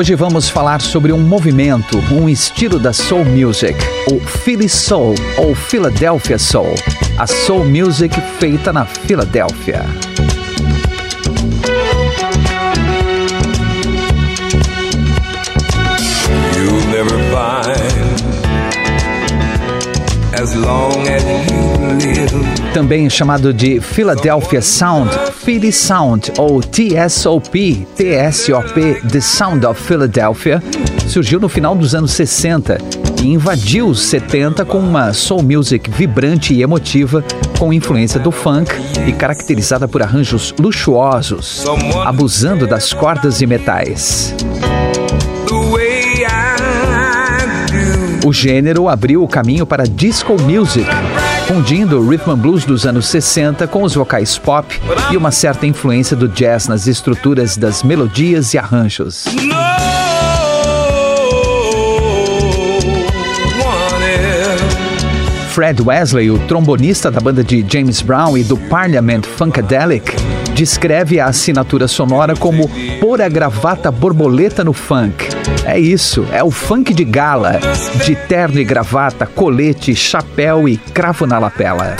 Hoje vamos falar sobre um movimento, um estilo da soul music, o Philly Soul ou Philadelphia Soul, a soul music feita na Filadélfia. You'll never find as long as you. Também chamado de Philadelphia Sound, Philly Sound ou TSOP, TSOP, The Sound of Philadelphia, surgiu no final dos anos 60 e invadiu os 70 com uma soul music vibrante e emotiva, com influência do funk e caracterizada por arranjos luxuosos, abusando das cordas e metais. O gênero abriu o caminho para disco music, fundindo o rhythm and blues dos anos 60 com os vocais pop e uma certa influência do jazz nas estruturas das melodias e arranjos. Fred Wesley, o trombonista da banda de James Brown e do Parliament Funkadelic, descreve a assinatura sonora como pôr a gravata borboleta no funk. É isso, é o funk de gala, de terno e gravata, colete, chapéu e cravo na lapela.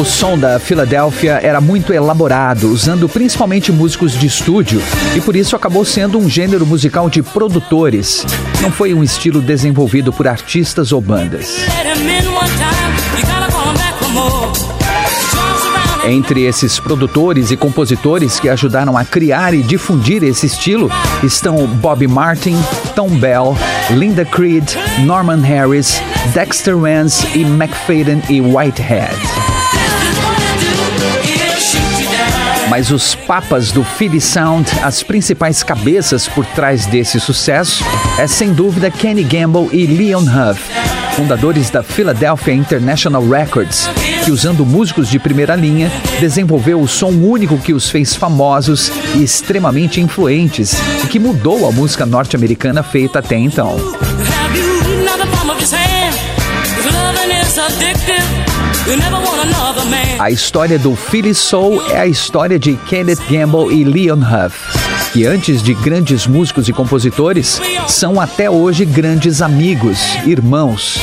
O som da Filadélfia era muito elaborado, usando principalmente músicos de estúdio, e por isso acabou sendo um gênero musical de produtores. Não foi um estilo desenvolvido por artistas ou bandas. Entre esses produtores e compositores que ajudaram a criar e difundir esse estilo estão Bob Martin, Tom Bell, Linda Creed, Norman Harris, Dexter Vance e McFadden e Whitehead. Mas os papas do Philly Sound, as principais cabeças por trás desse sucesso, é sem dúvida Kenny Gamble e Leon Huff, fundadores da Philadelphia International Records, que usando músicos de primeira linha, desenvolveu o som único que os fez famosos e extremamente influentes e que mudou a música norte-americana feita até então. A história do Philly Soul é a história de Kenneth Gamble e Leon Huff, que antes de grandes músicos e compositores, são até hoje grandes amigos, irmãos.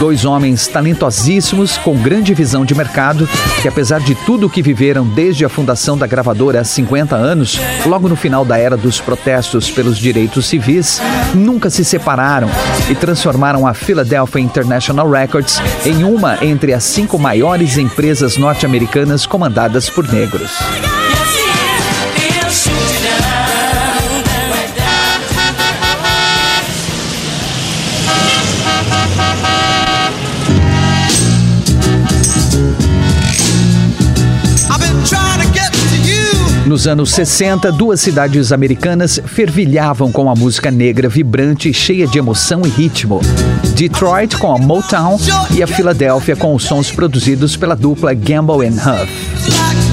Dois homens talentosíssimos, com grande visão de mercado, que apesar de tudo o que viveram desde a fundação da gravadora há 50 anos, logo no final da era dos protestos pelos direitos civis, nunca se separaram e transformaram a Philadelphia International Records em uma entre as cinco maiores empresas norte-americanas comandadas por negros. Nos anos 60, duas cidades americanas fervilhavam com a música negra vibrante, cheia de emoção e ritmo. Detroit com a Motown e a Filadélfia com os sons produzidos pela dupla Gamble and Huff.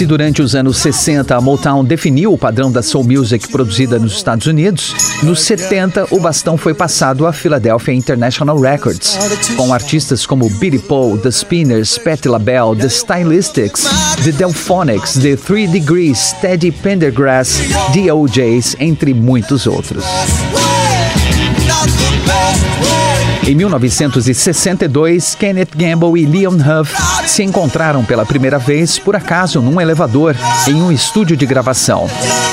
Se durante os anos 60 a Motown definiu o padrão da soul music produzida nos Estados Unidos, nos 70 o bastão foi passado à Philadelphia International Records, com artistas como Billy Paul, The Spinners, Patti LaBelle, The Stylistics, The Delphonics, The Three Degrees, Teddy Pendergrass, The OJs, entre muitos outros. Em 1962, Kenneth Gamble e Leon Huff se encontraram pela primeira vez, por acaso, num elevador, em um estúdio de gravação.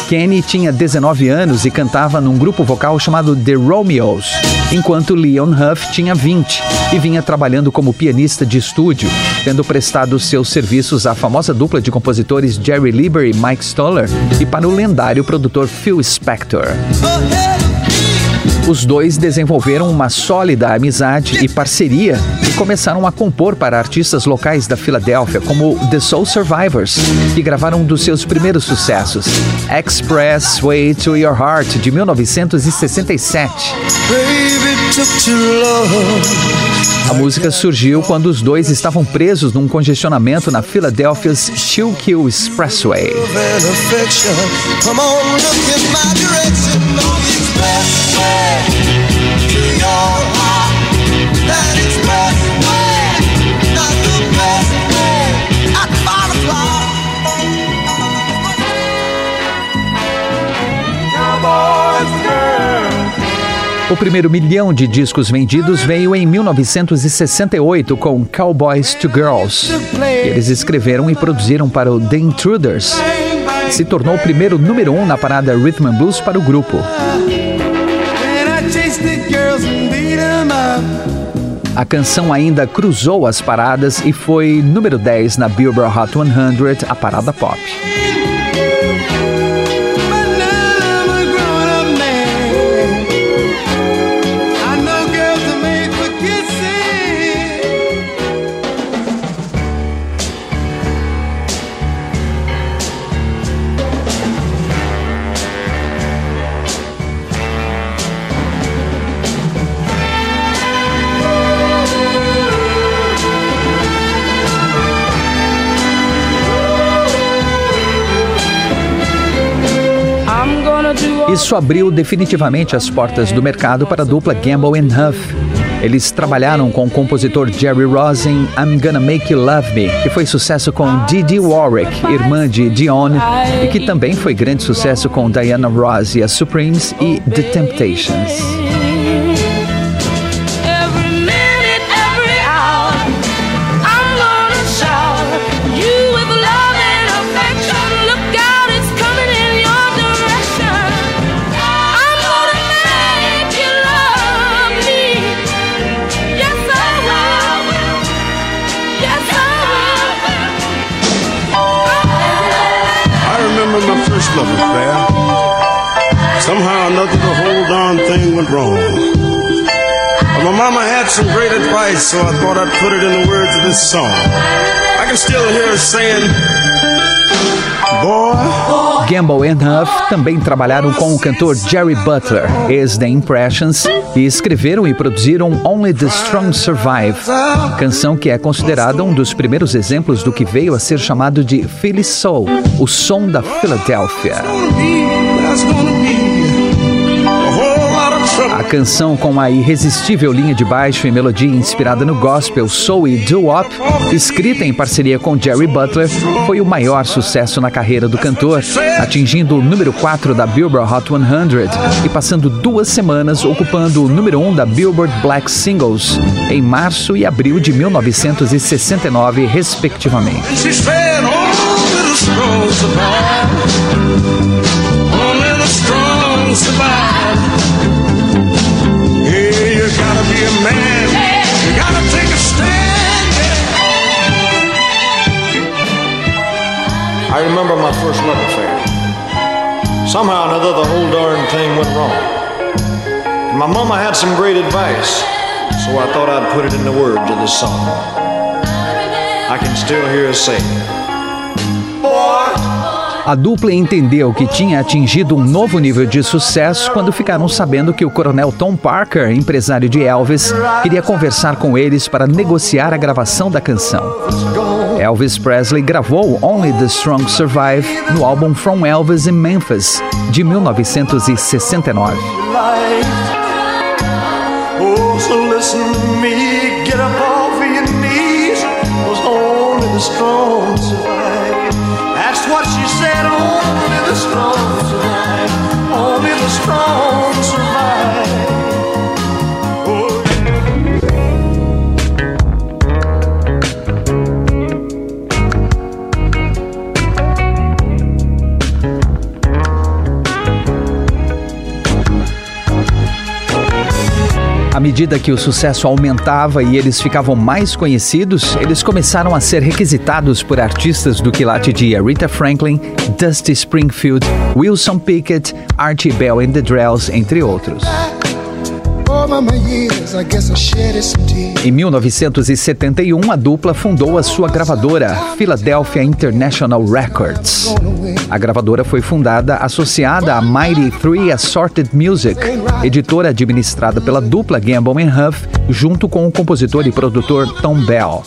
Kenny tinha 19 anos e cantava num grupo vocal chamado The Romeos, enquanto Leon Huff tinha 20 e vinha trabalhando como pianista de estúdio, tendo prestado seus serviços à famosa dupla de compositores Jerry Lieber e Mike Stoller e para o lendário produtor Phil Spector. Os dois desenvolveram uma sólida amizade e parceria e começaram a compor para artistas locais da Filadélfia, como The Soul Survivors, que gravaram um dos seus primeiros sucessos, Express Way to Your Heart, de 1967. A música surgiu quando os dois estavam presos num congestionamento na Philadelphia's Schuylkill Expressway. O primeiro milhão de discos vendidos veio em 1968 com Cowboys to Girls. Eles escreveram e produziram para o The Intruders. Se tornou o primeiro número um na parada Rhythm and Blues para o grupo. A canção ainda cruzou as paradas e foi número 10 na Billboard Hot 100, a parada pop. Isso abriu definitivamente as portas do mercado para a dupla Gamble Huff. Eles trabalharam com o compositor Jerry Rosen I'm Gonna Make You Love Me, que foi sucesso com Didi Warwick, irmã de Dion, e que também foi grande sucesso com Diana Ross e a Supremes e The Temptations. So I thought I'd put it in the words of this song. I can still hear her saying, Gamble and Huff também trabalharam com o cantor Jerry Butler, ex The Impressions, e escreveram e produziram Only the Strong Survive, canção que é considerada um dos primeiros exemplos do que veio a ser chamado de Philly Soul, o som da Filadélfia. A canção com a irresistível linha de baixo e melodia inspirada no gospel, soul e doo-wop, escrita em parceria com Jerry Butler, foi o maior sucesso na carreira do cantor, atingindo o número 4 da Billboard Hot 100 e passando duas semanas ocupando o número 1 da Billboard Black Singles em março e abril de 1969, respectivamente. I remember my first love affair. Somehow or another, the whole darn thing went wrong. My mama had some great advice, so I thought I'd put it in the words of this song. I can still hear her say, A dupla entendeu que tinha atingido um novo nível de sucesso quando ficaram sabendo que o coronel Tom Parker, empresário de Elvis, queria conversar com eles para negociar a gravação da canção. Elvis Presley gravou Only the Strong Survive no álbum From Elvis in Memphis, de 1969. Only À medida que o sucesso aumentava e eles ficavam mais conhecidos, eles começaram a ser requisitados por artistas do quilate de Aretha Franklin, Dusty Springfield, Wilson Pickett, Archie Bell and the Drells, entre outros. Em 1971, a dupla fundou a sua gravadora, Philadelphia International Records. A gravadora foi fundada associada à Mighty Three Assorted Music, editora administrada pela dupla Gamble Huff, junto com o compositor e produtor Tom Bell.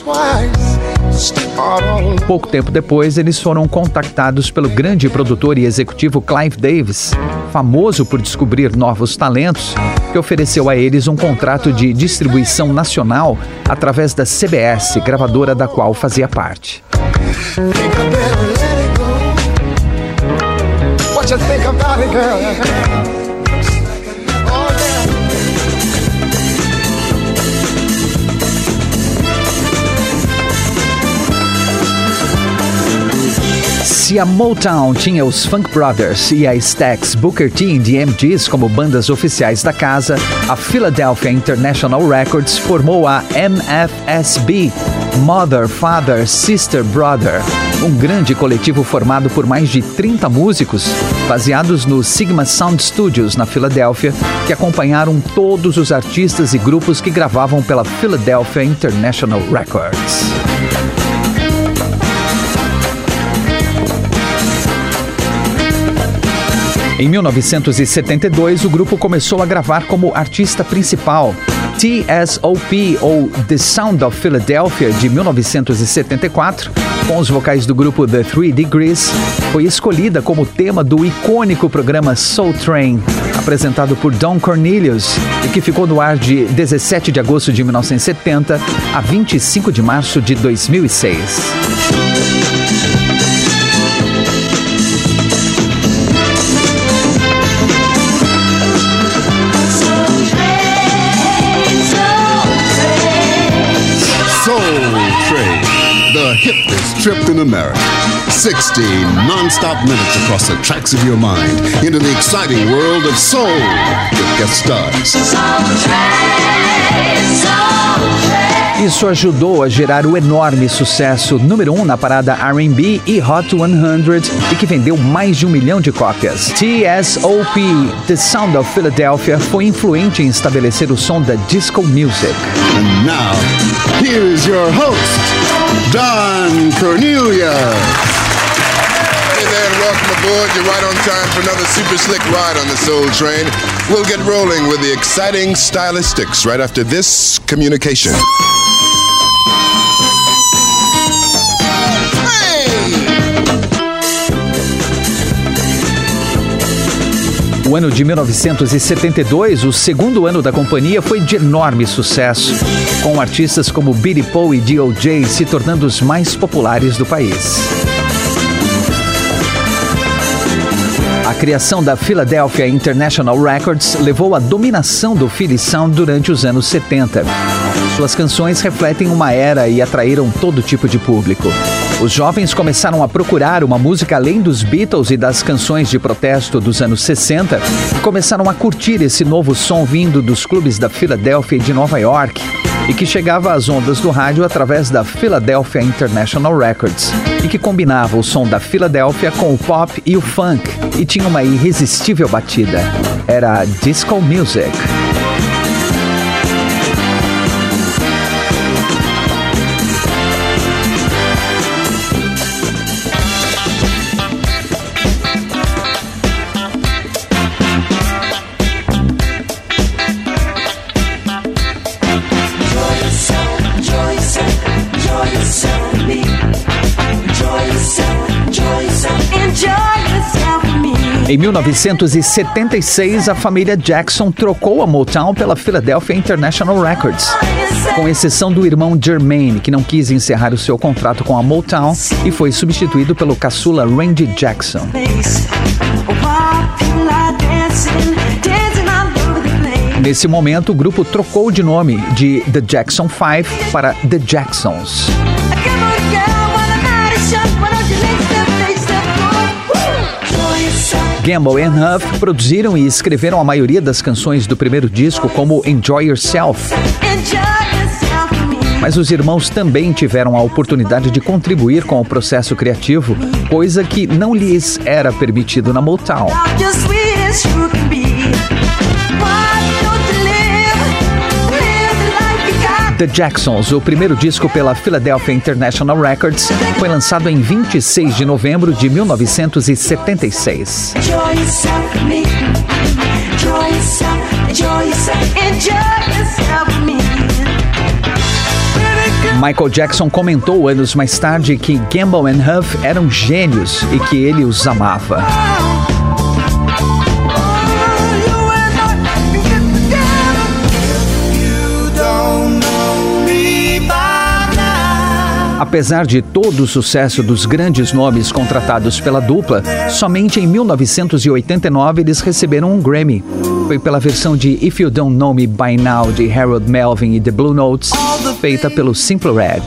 Pouco tempo depois, eles foram contactados pelo grande produtor e executivo Clive Davis, famoso por descobrir novos talentos, que ofereceu a eles um contrato de distribuição nacional através da CBS, gravadora da qual fazia parte. What you think about it, girl? Se a Motown tinha os Funk Brothers e a Stax, Booker T e DMGs como bandas oficiais da casa, a Philadelphia International Records formou a MFSB, Mother, Father, Sister, Brother, um grande coletivo formado por mais de 30 músicos, baseados no Sigma Sound Studios na Filadélfia, que acompanharam todos os artistas e grupos que gravavam pela Philadelphia International Records. Em 1972, o grupo começou a gravar como artista principal. TSOP, ou The Sound of Philadelphia, de 1974, com os vocais do grupo The Three Degrees, foi escolhida como tema do icônico programa Soul Train, apresentado por Don Cornelius, e que ficou no ar de 17 de agosto de 1970 a 25 de março de 2006. Hippest trip in America. 60 non-stop minutes across the tracks of your mind into the exciting world of soul with guest stars. Isso ajudou a gerar o enorme sucesso número 1 um na parada R&B e Hot 100 e que vendeu mais de um milhão de cópias. TSOP, The Sound of Philadelphia, foi influente em estabelecer o som da disco music. And now, here is your host, Don Cornelia. Hey there, and welcome aboard. You're right on time for another super slick ride on the Soul Train. We'll get rolling with the exciting stylistics right after this communication. O ano de 1972, o segundo ano da companhia, foi de enorme sucesso, com artistas como Billy Paul e D.O.J. se tornando os mais populares do país. A criação da Philadelphia International Records levou à dominação do Philly Sound durante os anos 70. Suas canções refletem uma era e atraíram todo tipo de público. Os jovens começaram a procurar uma música além dos Beatles e das canções de protesto dos anos 60 e começaram a curtir esse novo som vindo dos clubes da Filadélfia e de Nova York e que chegava às ondas do rádio através da Philadelphia International Records e que combinava o som da Filadélfia com o pop e o funk e tinha uma irresistível batida. Era disco music. Em 1976, a família Jackson trocou a Motown pela Philadelphia International Records, com exceção do irmão Jermaine, que não quis encerrar o seu contrato com a Motown e foi substituído pelo caçula Randy Jackson. Nesse momento, o grupo trocou de nome de The Jackson Five para The Jacksons. Gamble e Huff produziram e escreveram a maioria das canções do primeiro disco, como Enjoy Yourself. Mas os irmãos também tiveram a oportunidade de contribuir com o processo criativo, coisa que não lhes era permitido na Motown. The Jacksons, o primeiro disco pela Philadelphia International Records, foi lançado em 26 de novembro de 1976. Michael Jackson comentou anos mais tarde que Gamble e Huff eram gênios e que ele os amava. Apesar de todo o sucesso dos grandes nomes contratados pela dupla, somente em 1989 eles receberam um Grammy. Foi pela versão de If You Don't Know Me By Now de Harold Melvin e The Blue Notes, feita pelo Simple Red.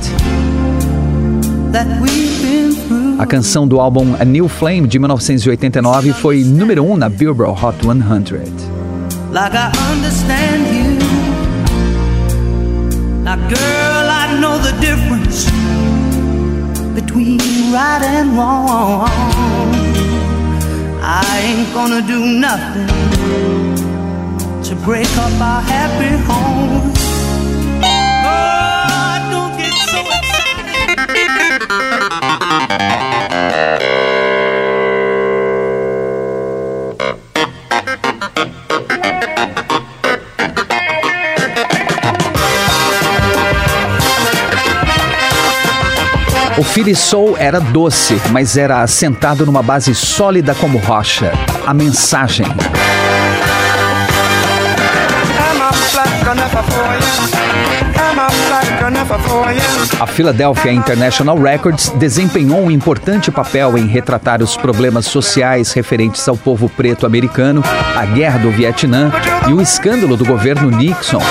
A canção do álbum A New Flame de 1989 foi número 1 um na Billboard Hot 100. Like I understand you. Now girl, I know the difference between right and wrong. I ain't gonna do nothing to break up our happy home. Oh, don't get so excited. O Philly Soul era doce, mas era assentado numa base sólida como rocha. A mensagem. A Philadelphia International Records desempenhou um importante papel em retratar os problemas sociais referentes ao povo preto americano, a guerra do Vietnã e o escândalo do governo Nixon,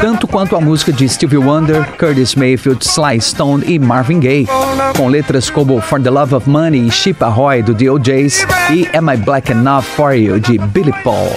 tanto quanto a música de Stevie Wonder, Curtis Mayfield, Sly Stone e Marvin Gaye, com letras como For the Love of Money e Chip Ahoy do The OJs e Am I Black Enough for You de Billy Paul.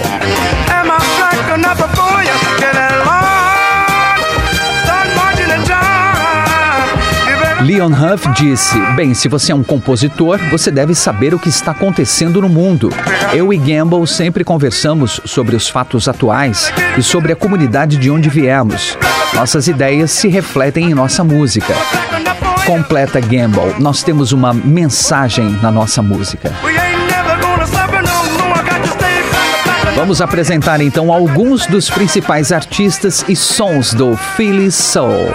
Leon Huff disse: Bem, se você é um compositor, você deve saber o que está acontecendo no mundo. Eu e Gamble sempre conversamos sobre os fatos atuais e sobre a comunidade de onde viemos. Nossas ideias se refletem em nossa música. Completa Gamble, nós temos uma mensagem na nossa música. Vamos apresentar então alguns dos principais artistas e sons do Philly Soul.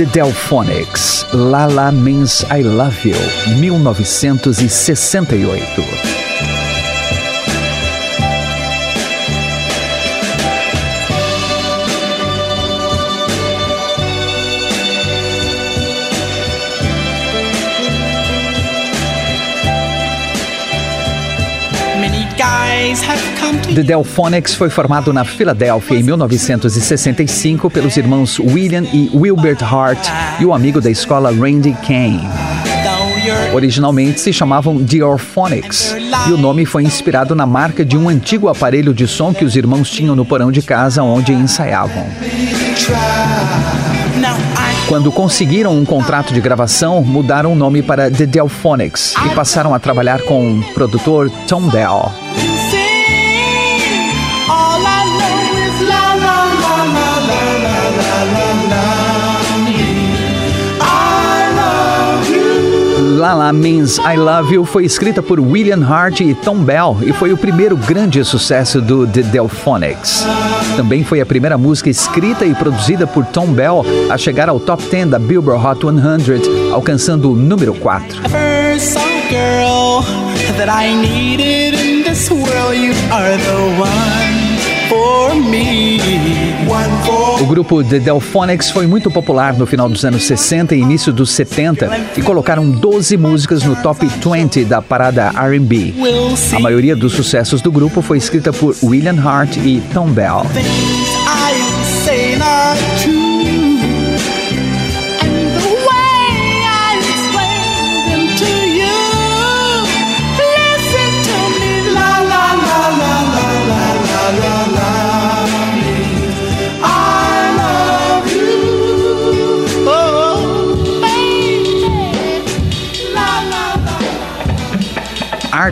The Delphonics, Lala Means I Love You, 1968. The Delphonics foi formado na Filadélfia em 1965 pelos irmãos William e Wilbert Hart e o amigo da escola Randy Kane. Originalmente se chamavam The Orphonics e o nome foi inspirado na marca de um antigo aparelho de som que os irmãos tinham no porão de casa onde ensaiavam. Quando conseguiram um contrato de gravação, mudaram o nome para The Delphonics e passaram a trabalhar com o produtor Tom Dell. La La Mama Means I Love You foi escrita por William Hart e Tom Bell e foi o primeiro grande sucesso do The Delphonics. Também foi a primeira música escrita e produzida por Tom Bell a chegar ao top 10 da Billboard Hot 100, alcançando o número 4. O grupo The Delphonics foi muito popular no final dos anos 60 e início dos 70 e colocaram 12 músicas no top 20 da parada R&B. A maioria dos sucessos do grupo foi escrita por William Hart e Tom Bell.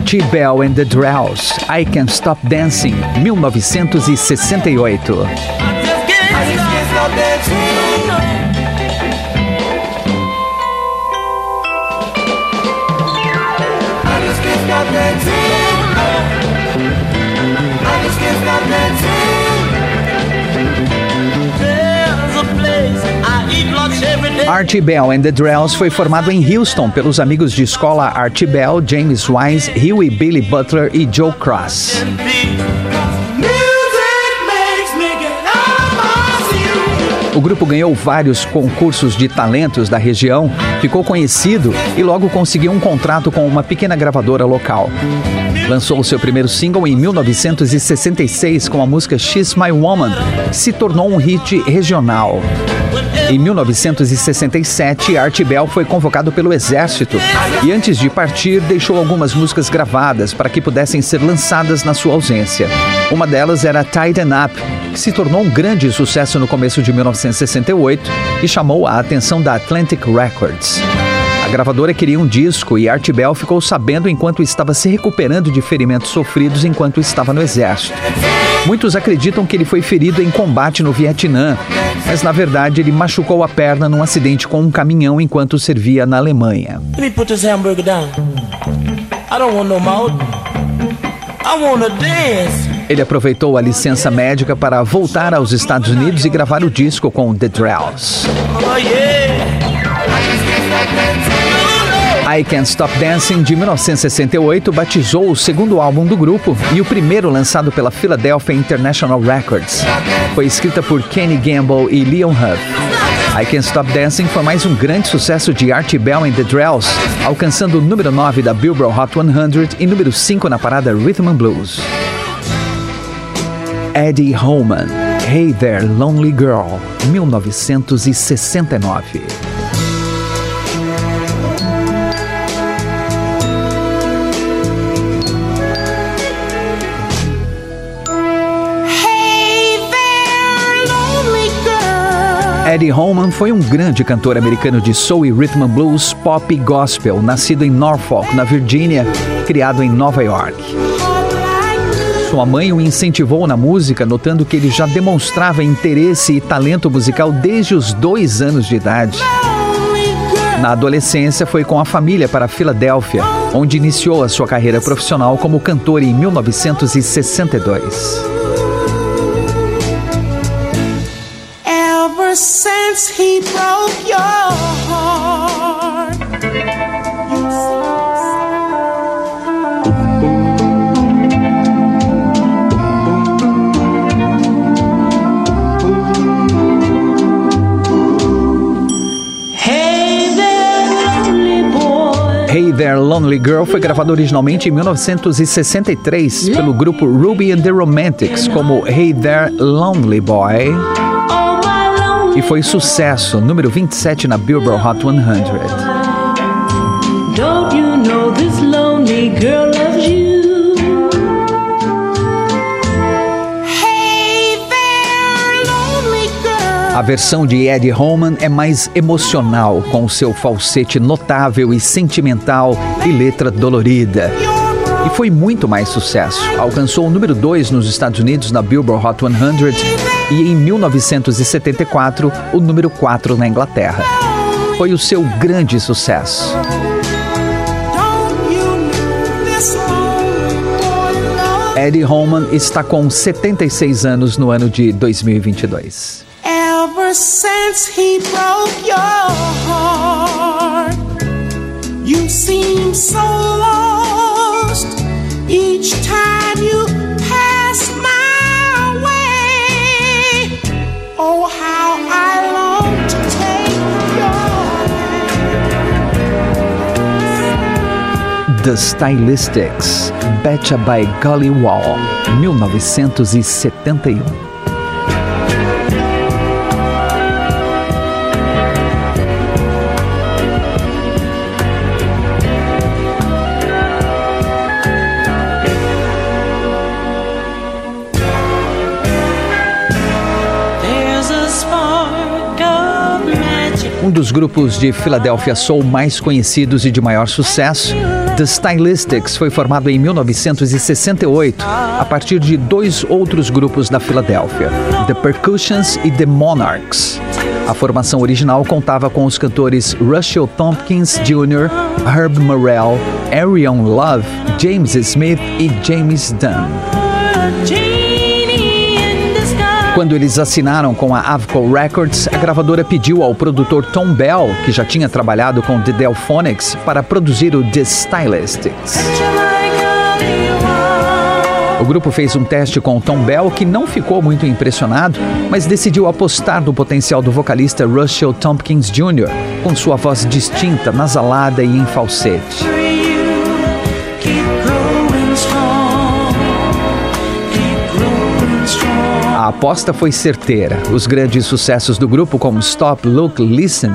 Archie Bell and the Drells, I Can't Stop Dancing, 1968. Archie Bell and the Drells foi formado em Houston pelos amigos de escola Archie Bell, James Wise, Huey Billy Butler e Joe Cross. O grupo ganhou vários concursos de talentos da região, ficou conhecido e logo conseguiu um contrato com uma pequena gravadora local. Lançou seu primeiro single em 1966 com a música She's My Woman, que se tornou um hit regional. Em 1967, Art Bell foi convocado pelo Exército e, antes de partir, deixou algumas músicas gravadas para que pudessem ser lançadas na sua ausência. Uma delas era Tighten Up, que se tornou um grande sucesso no começo de 1968 e chamou a atenção da Atlantic Records. A gravadora queria um disco e Art Bell ficou sabendo enquanto estava se recuperando de ferimentos sofridos enquanto estava no exército. Muitos acreditam que ele foi ferido em combate no Vietnã, mas na verdade ele machucou a perna num acidente com um caminhão enquanto servia na Alemanha. Ele aproveitou a licença médica para voltar aos Estados Unidos e gravar o disco com The Drells. Oh, yeah. I Can't Stop Dancing, de 1968, batizou o segundo álbum do grupo e o primeiro lançado pela Philadelphia International Records. Foi escrita por Kenny Gamble e Leon Huff. I Can't Stop Dancing foi mais um grande sucesso de Archie Bell and the Drells, alcançando o número 9 da Billboard Hot 100 e número 5 na parada Rhythm and Blues. Eddie Holman, Hey There Lonely Girl, 1969. Eddie Holman foi um grande cantor americano de soul e rhythm and blues, pop e gospel, nascido em Norfolk, na Virgínia, criado em Nova York. Sua mãe o incentivou na música, notando que ele já demonstrava interesse e talento musical desde os dois anos de idade. Na adolescência, foi com a família para Filadélfia, onde iniciou a sua carreira profissional como cantor em 1962. Since he broke your heart. Hey There Lonely Girl foi gravado originalmente em 1963 pelo grupo Ruby and the Romantics como Hey There Lonely Boy e foi sucesso, número 27 na Billboard Hot 100. Don't you know this lonely girl loves you? A versão de Eddie Holman é mais emocional, com seu falsete notável e sentimental e letra dolorida. E foi muito mais sucesso. Alcançou o número 2 nos Estados Unidos na Billboard Hot 100 e em 1974 o número 4 na Inglaterra. Foi o seu grande sucesso. Eddie Holman está com 76 anos no ano de 2022. Ever since he broke your heart, you seem so lost each time The Stylistics, Betcha by Gully Wall, 1971. um dos grupos de Filadélfia Soul mais conhecidos e de maior sucesso, The Stylistics foi formado em 1968 a partir de dois outros grupos da Filadélfia, The Percussions e The Monarchs. A formação original contava com os cantores Russell Tompkins Jr., Herb Morrell, Arion Love, James Smith e James Dunn. Quando eles assinaram com a Avco Records, a gravadora pediu ao produtor Tom Bell, que já tinha trabalhado com The Delphonics, para produzir o The Stylistics. O grupo fez um teste com Tom Bell que não ficou muito impressionado, mas decidiu apostar no potencial do vocalista Russell Tompkins Jr., com sua voz distinta, nasalada e em falsete. A aposta foi certeira. Os grandes sucessos do grupo, como Stop, Look, Listen,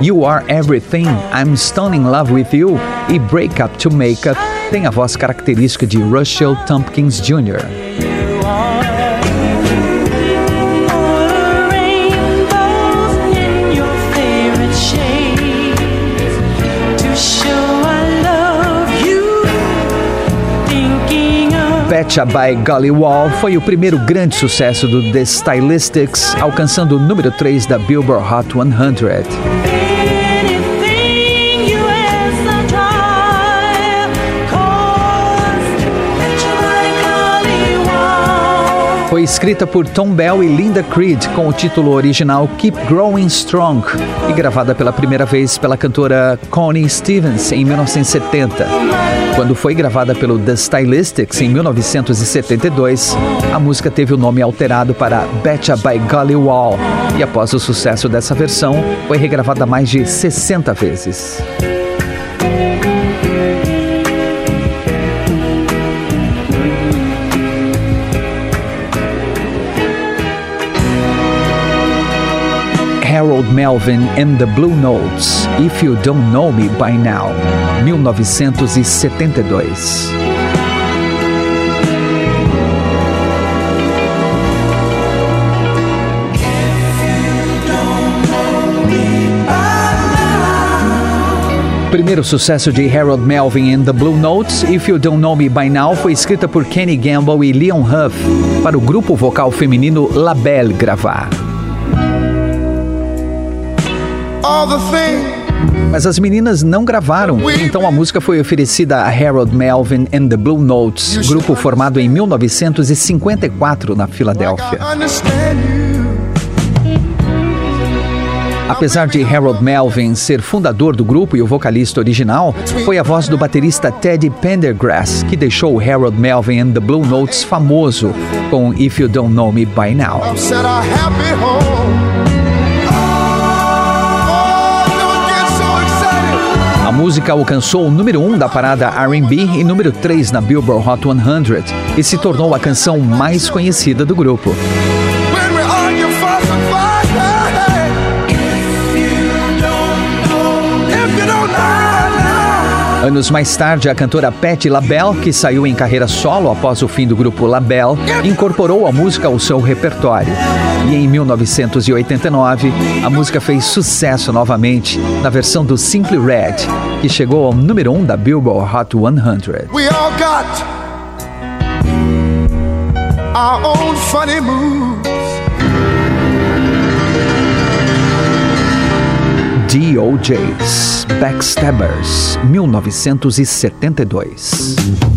You Are Everything, I'm Stone in Love with You e Break Up to Make Up, têm a voz característica de Russell Tompkins Jr. Betcha by Golly Wall foi o primeiro grande sucesso do The Stylistics, alcançando o número 3 da Billboard Hot 100. Foi escrita por Tom Bell e Linda Creed com o título original Keep Growing Strong e gravada pela primeira vez pela cantora Connie Stevens em 1970. Quando foi gravada pelo The Stylistics em 1972, a música teve o nome alterado para Betcha by Golly Wall e após o sucesso dessa versão, foi regravada mais de 60 vezes. Harold Melvin and the Blue Notes, If You Don't Know Me By Now, 1972. Primeiro sucesso de Harold Melvin and the Blue Notes, If You Don't Know Me By Now, foi escrita por Kenny Gamble e Leon Huff para o grupo vocal feminino La Belle gravar. Mas as meninas não gravaram, então a música foi oferecida a Harold Melvin and the Blue Notes, grupo formado em 1954 na Filadélfia. Apesar de Harold Melvin ser fundador do grupo e o vocalista original, foi a voz do baterista Teddy Pendergrass que deixou Harold Melvin and the Blue Notes famoso com If You Don't Know Me By Now. Música alcançou o número 1 um da parada R&B e número 3 na Billboard Hot 100 e se tornou a canção mais conhecida do grupo. Anos mais tarde, a cantora Patti LaBelle, que saiu em carreira solo após o fim do grupo LaBelle, incorporou a música ao seu repertório. E em 1989, a música fez sucesso novamente na versão do Simply Red, que chegou ao número 1 um da Billboard Hot 100. We all got our own funny moves. DOJs Backstabbers 1972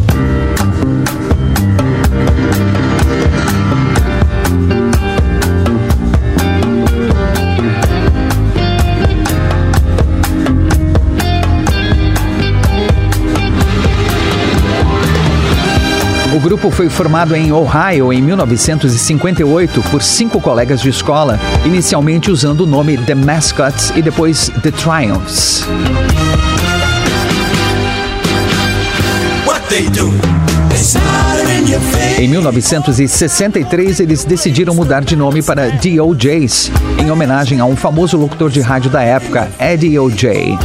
grupo foi formado em Ohio em 1958 por cinco colegas de escola, inicialmente usando o nome The Mascots e depois The Triumphs. Em 1963, eles decidiram mudar de nome para DOJs, em homenagem a um famoso locutor de rádio da época, Eddie O.J.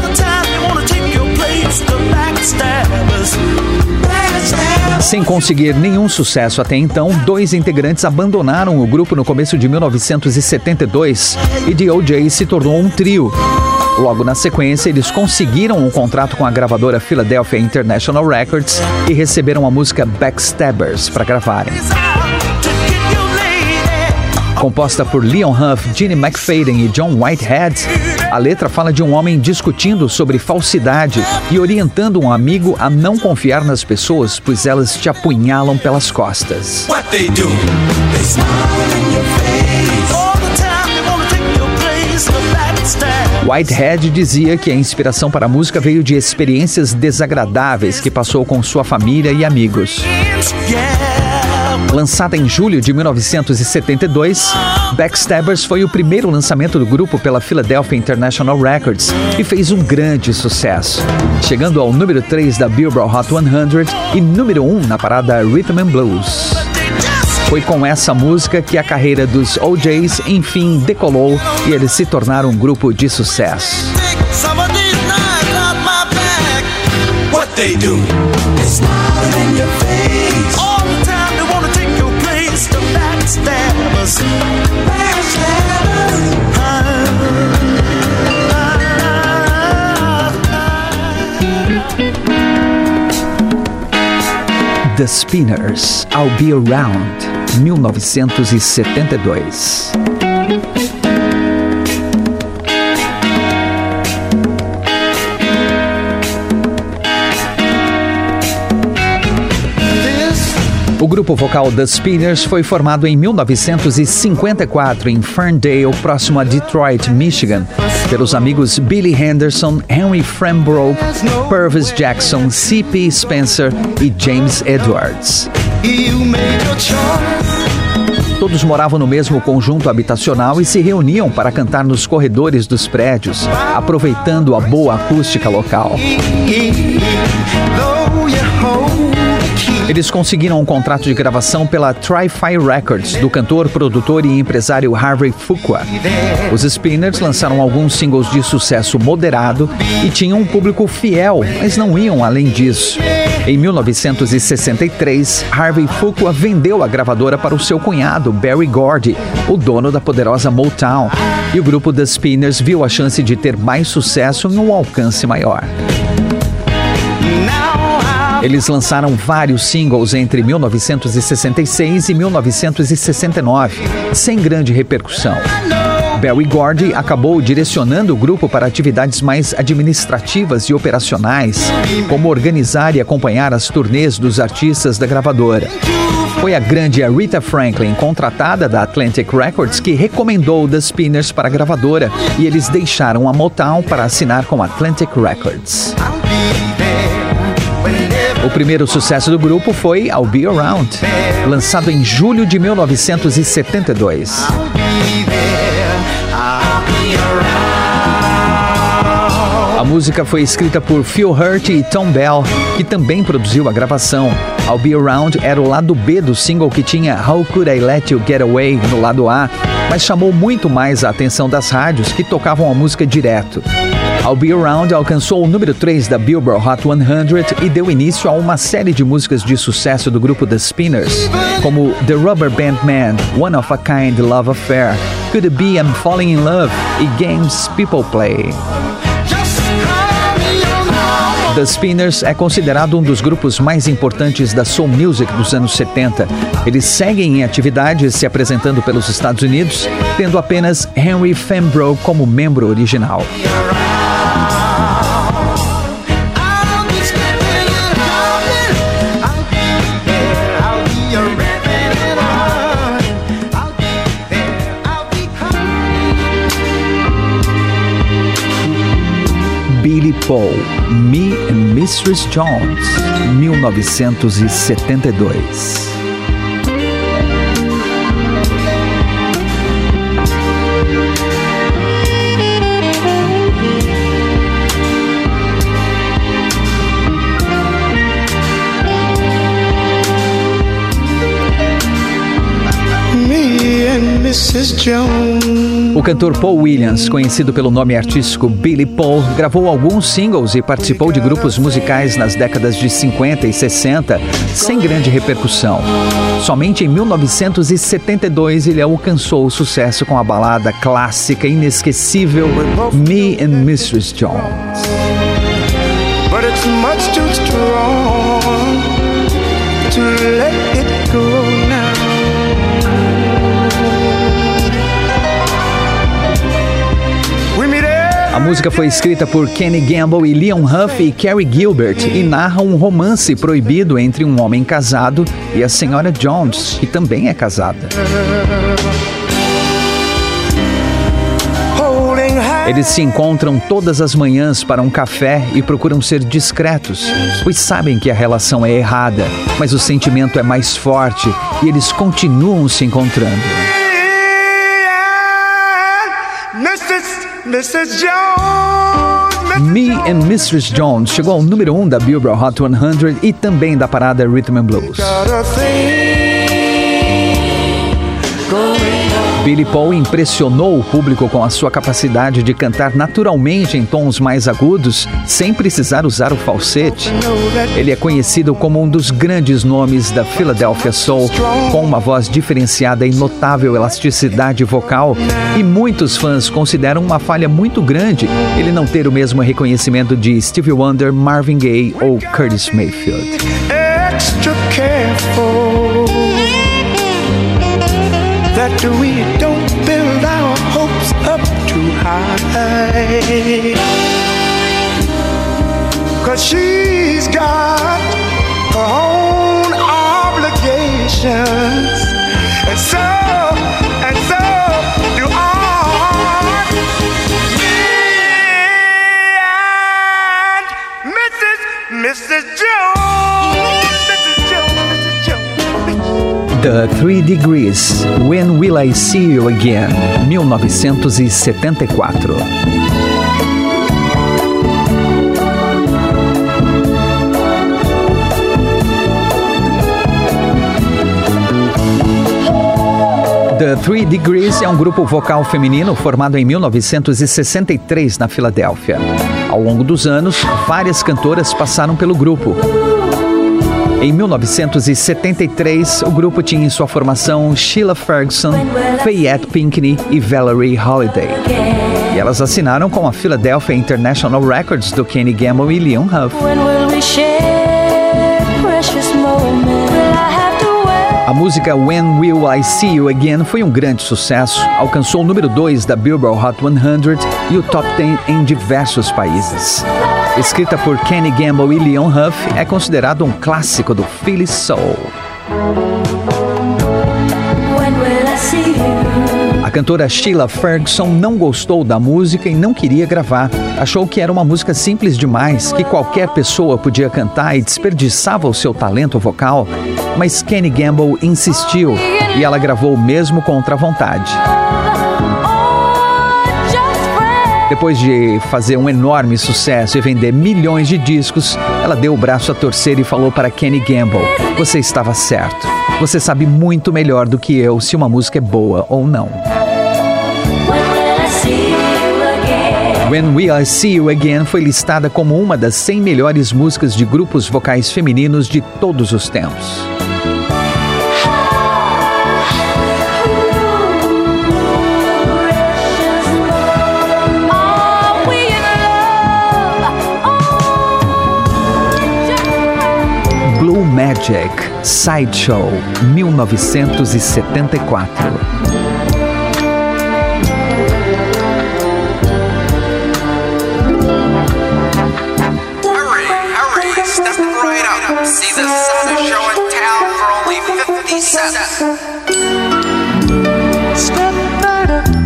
Sem conseguir nenhum sucesso até então, dois integrantes abandonaram o grupo no começo de 1972 e DOJ se tornou um trio. Logo na sequência, eles conseguiram um contrato com a gravadora Philadelphia International Records e receberam a música Backstabbers para gravarem. Composta por Leon Huff, Gene McFadden e John Whitehead, a letra fala de um homem discutindo sobre falsidade e orientando um amigo a não confiar nas pessoas, pois elas te apunhalam pelas costas. Whitehead dizia que a inspiração para a música veio de experiências desagradáveis que passou com sua família e amigos. Lançada em julho de 1972, Backstabbers foi o primeiro lançamento do grupo pela Philadelphia International Records e fez um grande sucesso, chegando ao número 3 da Billboard Hot 100 e número 1 na parada Rhythm and Blues. Foi com essa música que a carreira dos OJs enfim decolou e eles se tornaram um grupo de sucesso. What they do is in your face. The Spinners, I'll Be Around, 1972. O grupo vocal The Spinners foi formado em 1954 em Ferndale, próximo a Detroit, Michigan, pelos amigos Billy Henderson, Henry Frambrough, Purvis Jackson, C.P. Spencer e James Edwards. Todos moravam no mesmo conjunto habitacional e se reuniam para cantar nos corredores dos prédios, aproveitando a boa acústica local. Eles conseguiram um contrato de gravação pela Tri-Fi Records, do cantor, produtor e empresário Harvey Fuqua. Os Spinners lançaram alguns singles de sucesso moderado e tinham um público fiel, mas não iam além disso. Em 1963, Harvey Fuqua vendeu a gravadora para o seu cunhado, Barry Gordy, o dono da poderosa Motown, e o grupo The Spinners viu a chance de ter mais sucesso em um alcance maior. Eles lançaram vários singles entre 1966 e 1969, sem grande repercussão. Barry Gordy acabou direcionando o grupo para atividades mais administrativas e operacionais, como organizar e acompanhar as turnês dos artistas da gravadora. Foi a grande Rita Franklin, contratada da Atlantic Records, que recomendou The Spinners para a gravadora e eles deixaram a Motown para assinar com a Atlantic Records. O primeiro sucesso do grupo foi I'll Be Around, lançado em julho de 1972. A música foi escrita por Phil Hurt e Tom Bell, que também produziu a gravação. I'll Be Around era o lado B do single que tinha How Could I Let You Get Away no lado A, mas chamou muito mais a atenção das rádios que tocavam a música direto. I'll Be Around alcançou o número 3 da Billboard Hot 100 e deu início a uma série de músicas de sucesso do grupo The Spinners, como The Rubber Band Man, One of a Kind Love Affair, Could It Be I'm Falling in Love e Games People Play. The Spinners é considerado um dos grupos mais importantes da soul music dos anos 70. Eles seguem em atividade se apresentando pelos Estados Unidos, tendo apenas Henry Fambrough como membro original. Paul, Me and Mistress Jones, 1972. O cantor Paul Williams, conhecido pelo nome artístico Billy Paul, gravou alguns singles e participou de grupos musicais nas décadas de 50 e 60, sem grande repercussão. Somente em 1972 ele alcançou o sucesso com a balada clássica inesquecível Me and Mistress Jones. But it's much too strong to let A música foi escrita por Kenny Gamble e Leon Huff e Carrie Gilbert e narra um romance proibido entre um homem casado e a senhora Jones, que também é casada. Eles se encontram todas as manhãs para um café e procuram ser discretos, pois sabem que a relação é errada, mas o sentimento é mais forte e eles continuam se encontrando. Mrs. Jones. Me and Mistress Jones chegou ao número 1 um da Billboard Hot 100 e também da parada Rhythm and Blues. Billy Paul impressionou o público com a sua capacidade de cantar naturalmente em tons mais agudos, sem precisar usar o falsete. Ele é conhecido como um dos grandes nomes da Philadelphia Soul, com uma voz diferenciada e notável elasticidade vocal, e muitos fãs consideram uma falha muito grande ele não ter o mesmo reconhecimento de Stevie Wonder, Marvin Gaye ou Curtis Mayfield. Extra careful The Three Degrees, When Will I See You Again, 1974. The Three Degrees é um grupo vocal feminino formado em 1963 na Filadélfia. Ao longo dos anos, várias cantoras passaram pelo grupo. Em 1973, o grupo tinha em sua formação Sheila Ferguson, Fayette Pinkney e Valerie Holiday. E elas assinaram com a Philadelphia International Records do Kenny Gamble e Leon Huff. A música When Will I See You Again foi um grande sucesso, alcançou o número 2 da Billboard Hot 100 e o top 10 em diversos países escrita por Kenny Gamble e Leon Huff, é considerado um clássico do Philly Soul. A cantora Sheila Ferguson não gostou da música e não queria gravar. Achou que era uma música simples demais, que qualquer pessoa podia cantar e desperdiçava o seu talento vocal. Mas Kenny Gamble insistiu e ela gravou mesmo contra a vontade. Depois de fazer um enorme sucesso e vender milhões de discos, ela deu o braço a torcer e falou para Kenny Gamble: Você estava certo. Você sabe muito melhor do que eu se uma música é boa ou não. When We I See You Again foi listada como uma das 100 melhores músicas de grupos vocais femininos de todos os tempos. Magic Sideshow 1974.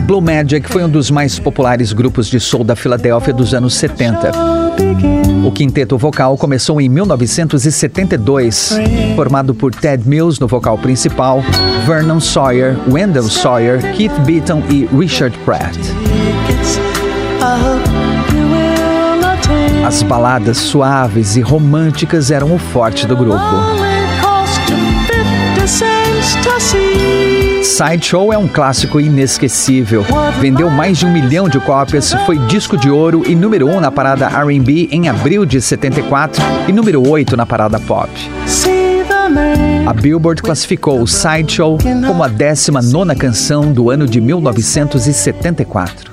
Blue Magic foi um dos mais populares grupos de soul da Filadélfia dos anos 70. O quinteto vocal começou em 1972, formado por Ted Mills no vocal principal, Vernon Sawyer, Wendell Sawyer, Keith Beaton e Richard Pratt. As baladas suaves e românticas eram o forte do grupo. Sideshow é um clássico inesquecível. Vendeu mais de um milhão de cópias, foi disco de ouro e número um na parada RB em abril de 74 e número 8 na parada pop. A Billboard classificou Sideshow como a 19 canção do ano de 1974.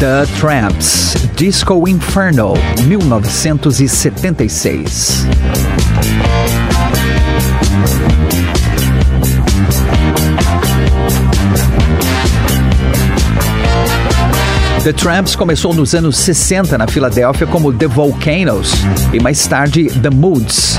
The Tramps Disco Inferno, 1976. The Tramps começou nos anos 60 na Filadélfia como The Volcanoes e mais tarde The Moods.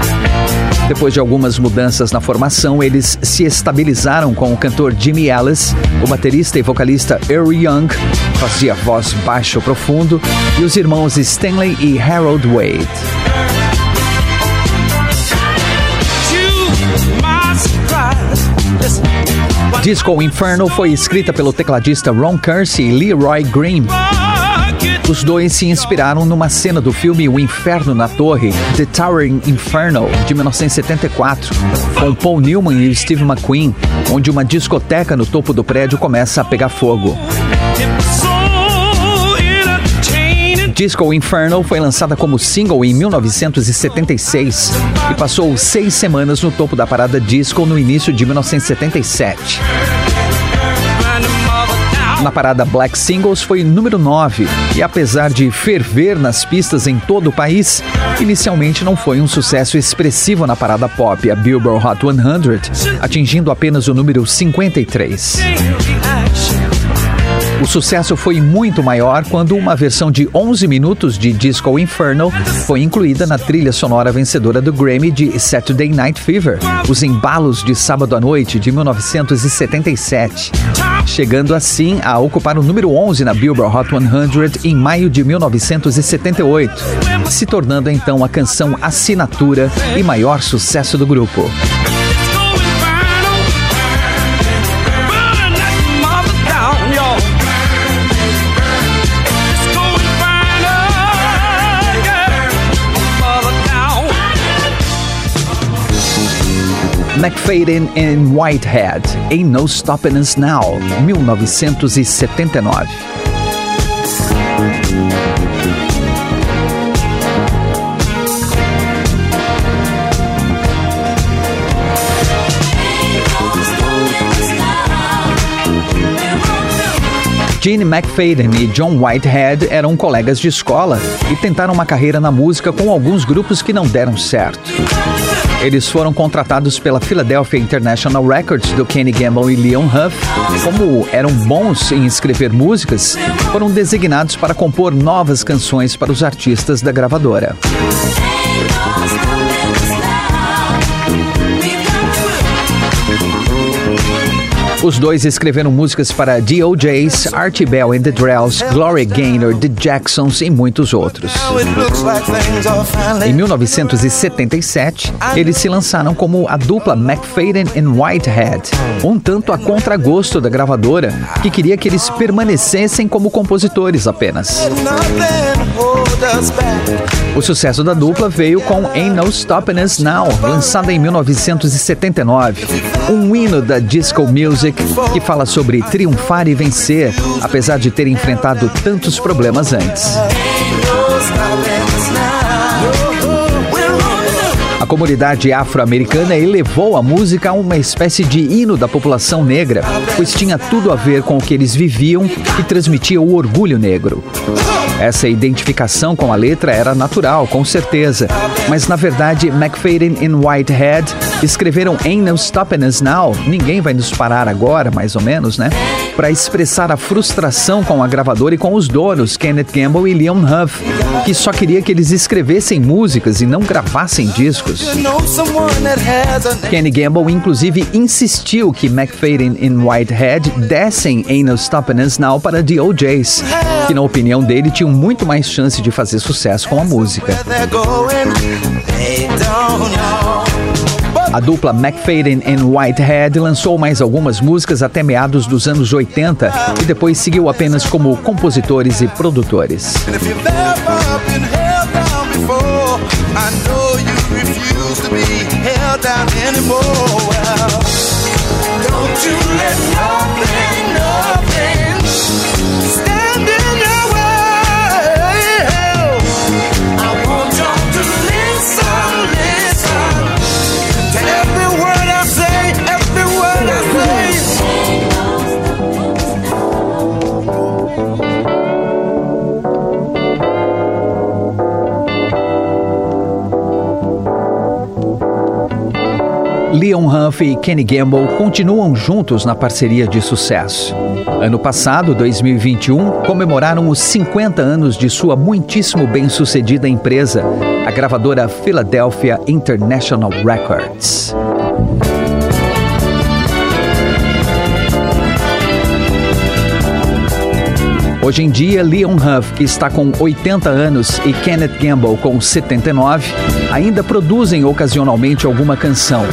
Depois de algumas mudanças na formação, eles se estabilizaram com o cantor Jimmy Ellis, o baterista e vocalista Earl Young, fazia voz baixo profundo, e os irmãos Stanley e Harold Wade. Disco Inferno foi escrita pelo tecladista Ron Kersey e Leroy Green. Os dois se inspiraram numa cena do filme O Inferno na Torre, The Towering Inferno, de 1974, com Paul Newman e Steve McQueen, onde uma discoteca no topo do prédio começa a pegar fogo. Disco Inferno foi lançada como single em 1976 e passou seis semanas no topo da parada disco no início de 1977. Na parada Black Singles foi número 9 e apesar de ferver nas pistas em todo o país, inicialmente não foi um sucesso expressivo na parada pop, a Billboard Hot 100, atingindo apenas o número 53. O sucesso foi muito maior quando uma versão de 11 minutos de Disco Inferno foi incluída na trilha sonora vencedora do Grammy de Saturday Night Fever, Os Embalos de Sábado à Noite de 1977 chegando assim a ocupar o número 11 na Billboard Hot 100 em maio de 1978, se tornando então a canção assinatura e maior sucesso do grupo. McFadden and Whitehead, Ain't No Stopping Us Now, 1979. Gene McFadden e John Whitehead eram colegas de escola e tentaram uma carreira na música com alguns grupos que não deram certo. Eles foram contratados pela Philadelphia International Records do Kenny Gamble e Leon Huff. Como eram bons em escrever músicas, foram designados para compor novas canções para os artistas da gravadora. Os dois escreveram músicas para DOJs, Archie Bell and the Drells, Gloria Gaynor, The Jacksons e muitos outros. Em 1977, eles se lançaram como a dupla McFadden and Whitehead, um tanto a contragosto da gravadora, que queria que eles permanecessem como compositores apenas. O sucesso da dupla veio com Ain't No Stopping Us Now, lançada em 1979, um hino da disco music que fala sobre triunfar e vencer, apesar de ter enfrentado tantos problemas antes. Comunidade afro-americana elevou a música a uma espécie de hino da população negra, pois tinha tudo a ver com o que eles viviam e transmitia o orgulho negro. Essa identificação com a letra era natural, com certeza, mas na verdade McFadden e Whitehead escreveram Ain't No Stopping Us Now, ninguém vai nos parar agora, mais ou menos, né? Para expressar a frustração com a gravadora e com os donos, Kenneth Gamble e Leon Huff, que só queria que eles escrevessem músicas e não gravassem discos. Kenny Gamble inclusive insistiu que McFadden e Whitehead dessem Ain't No Stopping Us Now para The OJs, que na opinião dele tinham muito mais chance de fazer sucesso com a música. A dupla McFadden and Whitehead lançou mais algumas músicas até meados dos anos 80 e depois seguiu apenas como compositores e produtores. Don't you let nothing, nothing Leon Huff e Kenny Gamble continuam juntos na parceria de sucesso. Ano passado, 2021, comemoraram os 50 anos de sua muitíssimo bem-sucedida empresa, a gravadora Philadelphia International Records. Hoje em dia, Leon Huff, que está com 80 anos, e Kenneth Gamble, com 79, ainda produzem ocasionalmente alguma canção.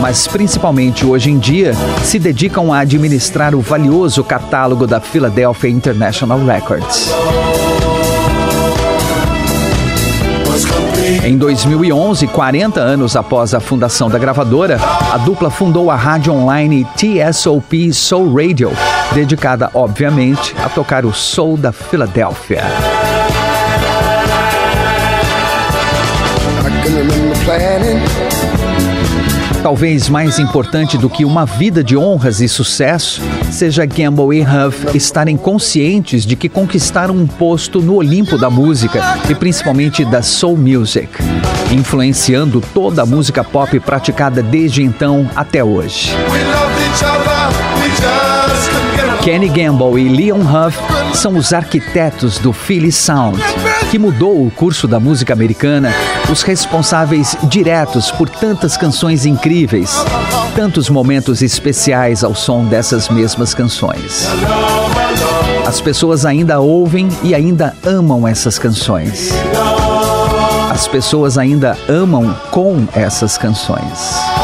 Mas principalmente hoje em dia, se dedicam a administrar o valioso catálogo da Philadelphia International Records. Em 2011, 40 anos após a fundação da gravadora, a dupla fundou a rádio online TSOP Soul Radio, dedicada, obviamente, a tocar o soul da Filadélfia. Talvez mais importante do que uma vida de honras e sucesso seja Gamble e Huff estarem conscientes de que conquistaram um posto no Olimpo da música e principalmente da soul music, influenciando toda a música pop praticada desde então até hoje. Kenny Gamble e Leon Huff são os arquitetos do Philly Sound, que mudou o curso da música americana, os responsáveis diretos por tantas canções incríveis, tantos momentos especiais ao som dessas mesmas canções. As pessoas ainda ouvem e ainda amam essas canções. As pessoas ainda amam com essas canções.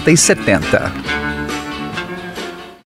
60 e 70.